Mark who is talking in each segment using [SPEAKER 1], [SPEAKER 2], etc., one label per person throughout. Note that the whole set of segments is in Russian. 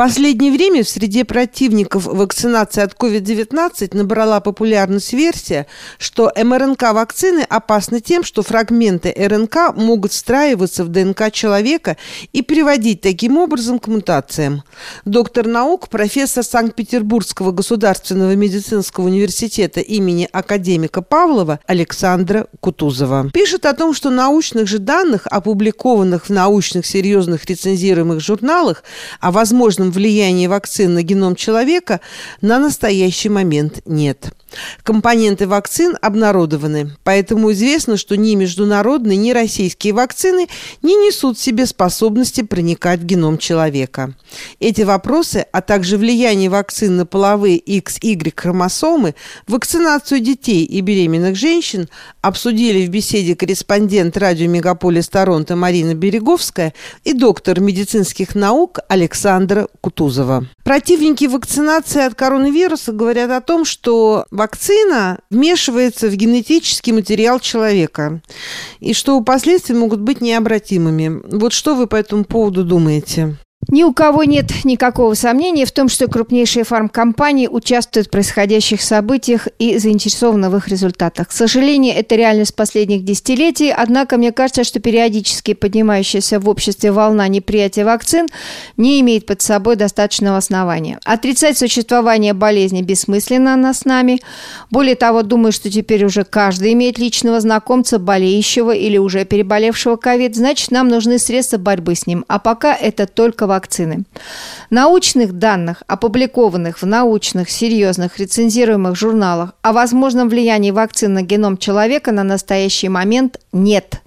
[SPEAKER 1] последнее время в среде противников вакцинации от COVID-19 набрала популярность версия, что МРНК-вакцины опасны тем, что фрагменты РНК могут встраиваться в ДНК человека и приводить таким образом к мутациям. Доктор наук, профессор Санкт-Петербургского государственного медицинского университета имени академика Павлова Александра Кутузова. Пишет о том, что научных же данных, опубликованных в научных серьезных рецензируемых журналах о возможном влиянии вакцин на геном человека на настоящий момент нет. Компоненты вакцин обнародованы, поэтому известно, что ни международные, ни российские вакцины не несут в себе способности проникать в геном человека. Эти вопросы, а также влияние вакцин на половые XY хромосомы, вакцинацию детей и беременных женщин обсудили в беседе корреспондент радио «Мегаполис Торонто» Марина Береговская и доктор медицинских наук Александра Кутузова. Противники вакцинации от коронавируса говорят о том, что вакцина вмешивается в генетический материал человека и что последствия могут быть необратимыми. Вот что вы по этому поводу думаете?
[SPEAKER 2] Ни у кого нет никакого сомнения в том, что крупнейшие фармкомпании участвуют в происходящих событиях и заинтересованы в их результатах. К сожалению, это реальность последних десятилетий, однако мне кажется, что периодически поднимающаяся в обществе волна неприятия вакцин не имеет под собой достаточного основания. Отрицать существование болезни бессмысленно она с нами. Более того, думаю, что теперь уже каждый имеет личного знакомца, болеющего или уже переболевшего ковид, значит, нам нужны средства борьбы с ним. А пока это только вакцины. Научных данных, опубликованных в научных, серьезных, рецензируемых журналах о возможном влиянии вакцин на геном человека на настоящий момент нет.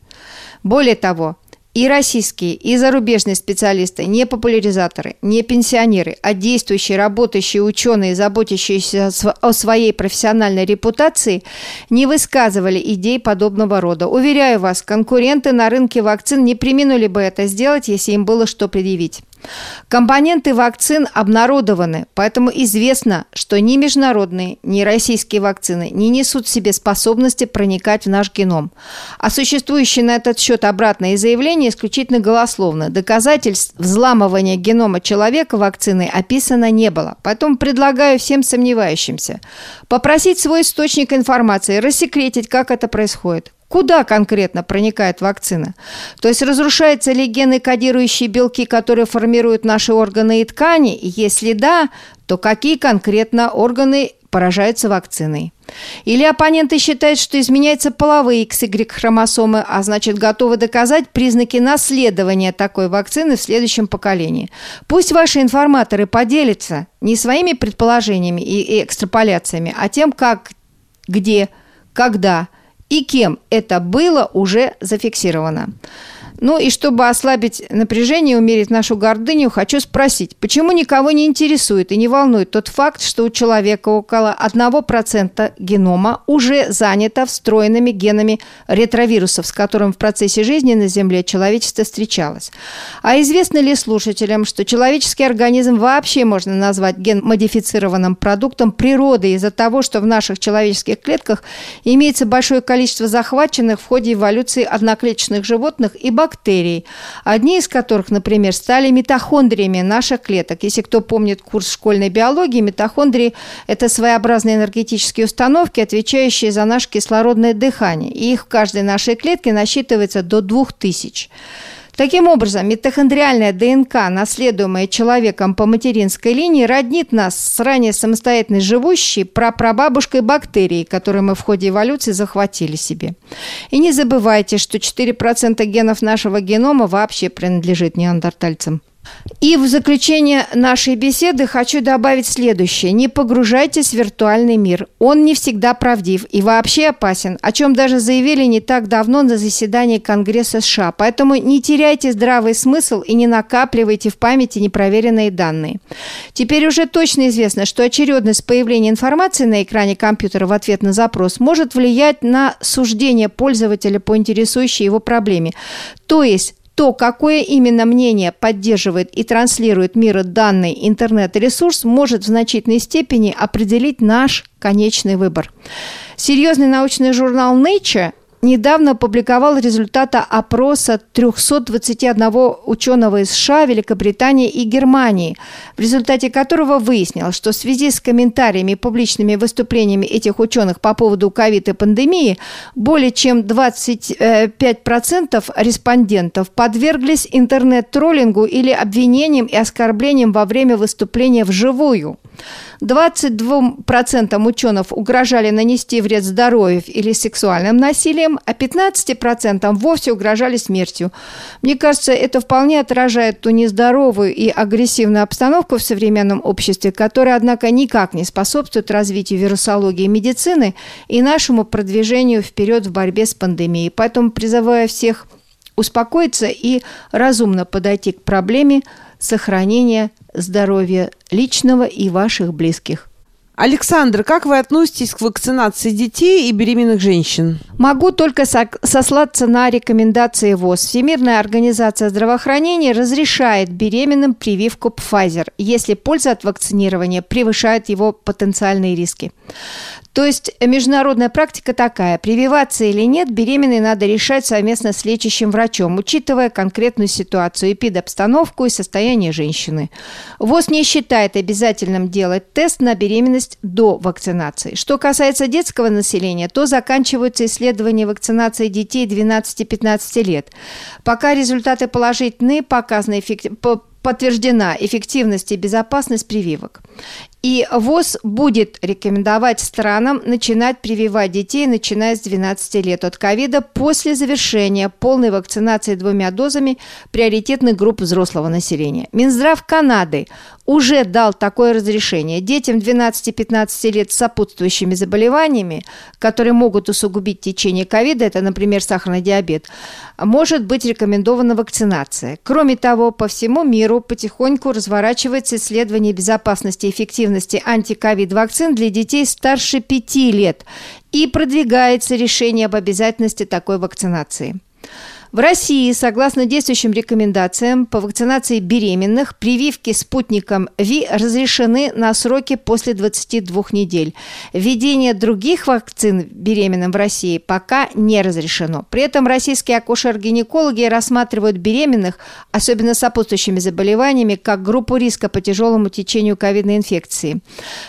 [SPEAKER 2] Более того, и российские, и зарубежные специалисты, не популяризаторы, не пенсионеры, а действующие, работающие ученые, заботящиеся о своей профессиональной репутации, не высказывали идей подобного рода. Уверяю вас, конкуренты на рынке вакцин не применули бы это сделать, если им было что предъявить. Компоненты вакцин обнародованы, поэтому известно, что ни международные, ни российские вакцины не несут в себе способности проникать в наш геном. А существующие на этот счет обратные заявления исключительно голословны. Доказательств взламывания генома человека вакцины описано не было. Поэтому предлагаю всем сомневающимся попросить свой источник информации, рассекретить, как это происходит. Куда конкретно проникает вакцина? То есть разрушаются ли гены, кодирующие белки, которые формируют наши органы и ткани? И если да, то какие конкретно органы поражаются вакциной? Или оппоненты считают, что изменяются половые XY-хромосомы, а значит готовы доказать признаки наследования такой вакцины в следующем поколении. Пусть ваши информаторы поделятся не своими предположениями и экстраполяциями, а тем, как, где, когда – и кем это было уже зафиксировано. Ну и чтобы ослабить напряжение и умерить нашу гордыню, хочу спросить, почему никого не интересует и не волнует тот факт, что у человека около 1% генома уже занято встроенными генами ретровирусов, с которым в процессе жизни на Земле человечество встречалось. А известно ли слушателям, что человеческий организм вообще можно назвать ген-модифицированным продуктом природы из-за того, что в наших человеческих клетках имеется большое количество захваченных в ходе эволюции одноклеточных животных и бактерий, бактерий, одни из которых, например, стали митохондриями наших клеток. Если кто помнит курс школьной биологии, митохондрии – это своеобразные энергетические установки, отвечающие за наше кислородное дыхание. И их в каждой нашей клетке насчитывается до 2000. Таким образом, митохондриальная ДНК, наследуемая человеком по материнской линии, роднит нас с ранее самостоятельно живущей прапрабабушкой бактерии, которую мы в ходе эволюции захватили себе. И не забывайте, что 4% генов нашего генома вообще принадлежит неандертальцам. И в заключение нашей беседы хочу добавить следующее. Не погружайтесь в виртуальный мир. Он не всегда правдив и вообще опасен, о чем даже заявили не так давно на заседании Конгресса США. Поэтому не теряйте здравый смысл и не накапливайте в памяти непроверенные данные. Теперь уже точно известно, что очередность появления информации на экране компьютера в ответ на запрос может влиять на суждение пользователя по интересующей его проблеме. То есть то, какое именно мнение поддерживает и транслирует мир данный интернет-ресурс, может в значительной степени определить наш конечный выбор. Серьезный научный журнал Nature недавно опубликовал результаты опроса 321 ученого из США, Великобритании и Германии, в результате которого выяснилось, что в связи с комментариями и публичными выступлениями этих ученых по поводу ковид и пандемии более чем 25% респондентов подверглись интернет-троллингу или обвинениям и оскорблениям во время выступления вживую. 22% ученых угрожали нанести вред здоровью или сексуальным насилием, а 15% вовсе угрожали смертью. Мне кажется, это вполне отражает ту нездоровую и агрессивную обстановку в современном обществе, которая, однако, никак не способствует развитию вирусологии и медицины и нашему продвижению вперед в борьбе с пандемией. Поэтому призываю всех успокоиться и разумно подойти к проблеме сохранения здоровья личного и ваших близких.
[SPEAKER 1] Александр, как вы относитесь к вакцинации детей и беременных женщин?
[SPEAKER 2] Могу только сослаться на рекомендации ВОЗ. Всемирная организация здравоохранения разрешает беременным прививку Pfizer, если польза от вакцинирования превышает его потенциальные риски. То есть международная практика такая. Прививаться или нет, беременной надо решать совместно с лечащим врачом, учитывая конкретную ситуацию, эпидобстановку и состояние женщины. ВОЗ не считает обязательным делать тест на беременность до вакцинации. Что касается детского населения, то заканчиваются исследования вакцинации детей 12-15 лет. Пока результаты положительные, показаны эффективность подтверждена эффективность и безопасность прививок. И ВОЗ будет рекомендовать странам начинать прививать детей, начиная с 12 лет от ковида после завершения полной вакцинации двумя дозами приоритетных групп взрослого населения. Минздрав Канады уже дал такое разрешение. Детям 12-15 лет с сопутствующими заболеваниями, которые могут усугубить течение ковида, это, например, сахарный диабет, может быть рекомендована вакцинация. Кроме того, по всему миру потихоньку разворачивается исследование безопасности и эффективности эффективности антиковид-вакцин для детей старше 5 лет и продвигается решение об обязательности такой вакцинации. В России, согласно действующим рекомендациям по вакцинации беременных, прививки Спутником V разрешены на сроки после 22 недель. Введение других вакцин беременным в России пока не разрешено. При этом российские акушер-гинекологи рассматривают беременных, особенно сопутствующими заболеваниями, как группу риска по тяжелому течению ковидной инфекции.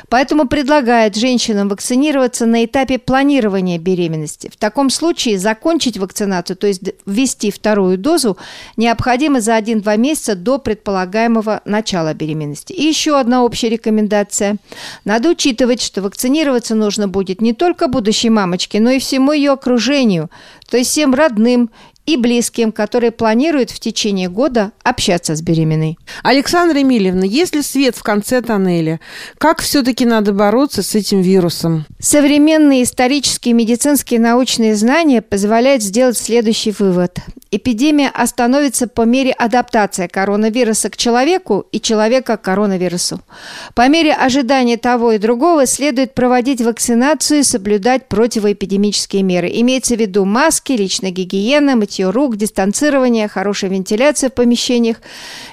[SPEAKER 2] Поэтому предлагают женщинам вакцинироваться на этапе планирования беременности. В таком случае закончить вакцинацию, то есть ввести ввести вторую дозу необходимо за 1-2 месяца до предполагаемого начала беременности. И еще одна общая рекомендация. Надо учитывать, что вакцинироваться нужно будет не только будущей мамочке, но и всему ее окружению, то есть всем родным и близким, которые планируют в течение года общаться с беременной.
[SPEAKER 1] Александра Емельевна, есть ли свет в конце тоннеля? Как все-таки надо бороться с этим вирусом?
[SPEAKER 2] Современные исторические, медицинские, научные знания позволяют сделать следующий вывод. Эпидемия остановится по мере адаптации коронавируса к человеку и человека к коронавирусу. По мере ожидания того и другого следует проводить вакцинацию и соблюдать противоэпидемические меры. Имеется в виду маски, личная гигиена, мытье рук, дистанцирование, хорошая вентиляция в помещениях.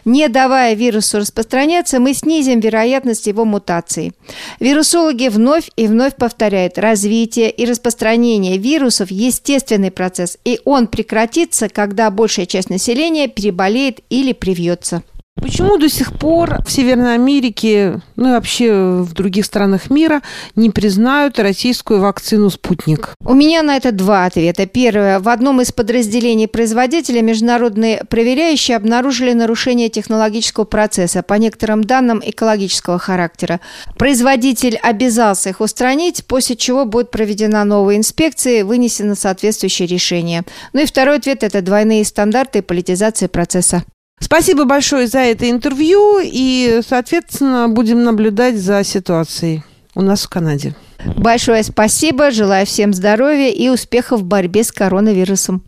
[SPEAKER 2] Не давая вирусу распространяться, мы снизим вероятность его мутации. Вирусологи вновь и вновь повторяют, развитие и распространение вирусов – естественный процесс, и он прекратится, когда большая часть населения переболеет или привьется.
[SPEAKER 1] Почему до сих пор в Северной Америке, ну и вообще в других странах мира не признают российскую вакцину «Спутник»?
[SPEAKER 2] У меня на это два ответа. Первое. В одном из подразделений производителя международные проверяющие обнаружили нарушение технологического процесса, по некоторым данным экологического характера. Производитель обязался их устранить, после чего будет проведена новая инспекция и вынесено соответствующее решение. Ну и второй ответ – это двойные стандарты и политизация процесса.
[SPEAKER 1] Спасибо большое за это интервью и, соответственно, будем наблюдать за ситуацией у нас в Канаде.
[SPEAKER 2] Большое спасибо, желаю всем здоровья и успехов в борьбе с коронавирусом.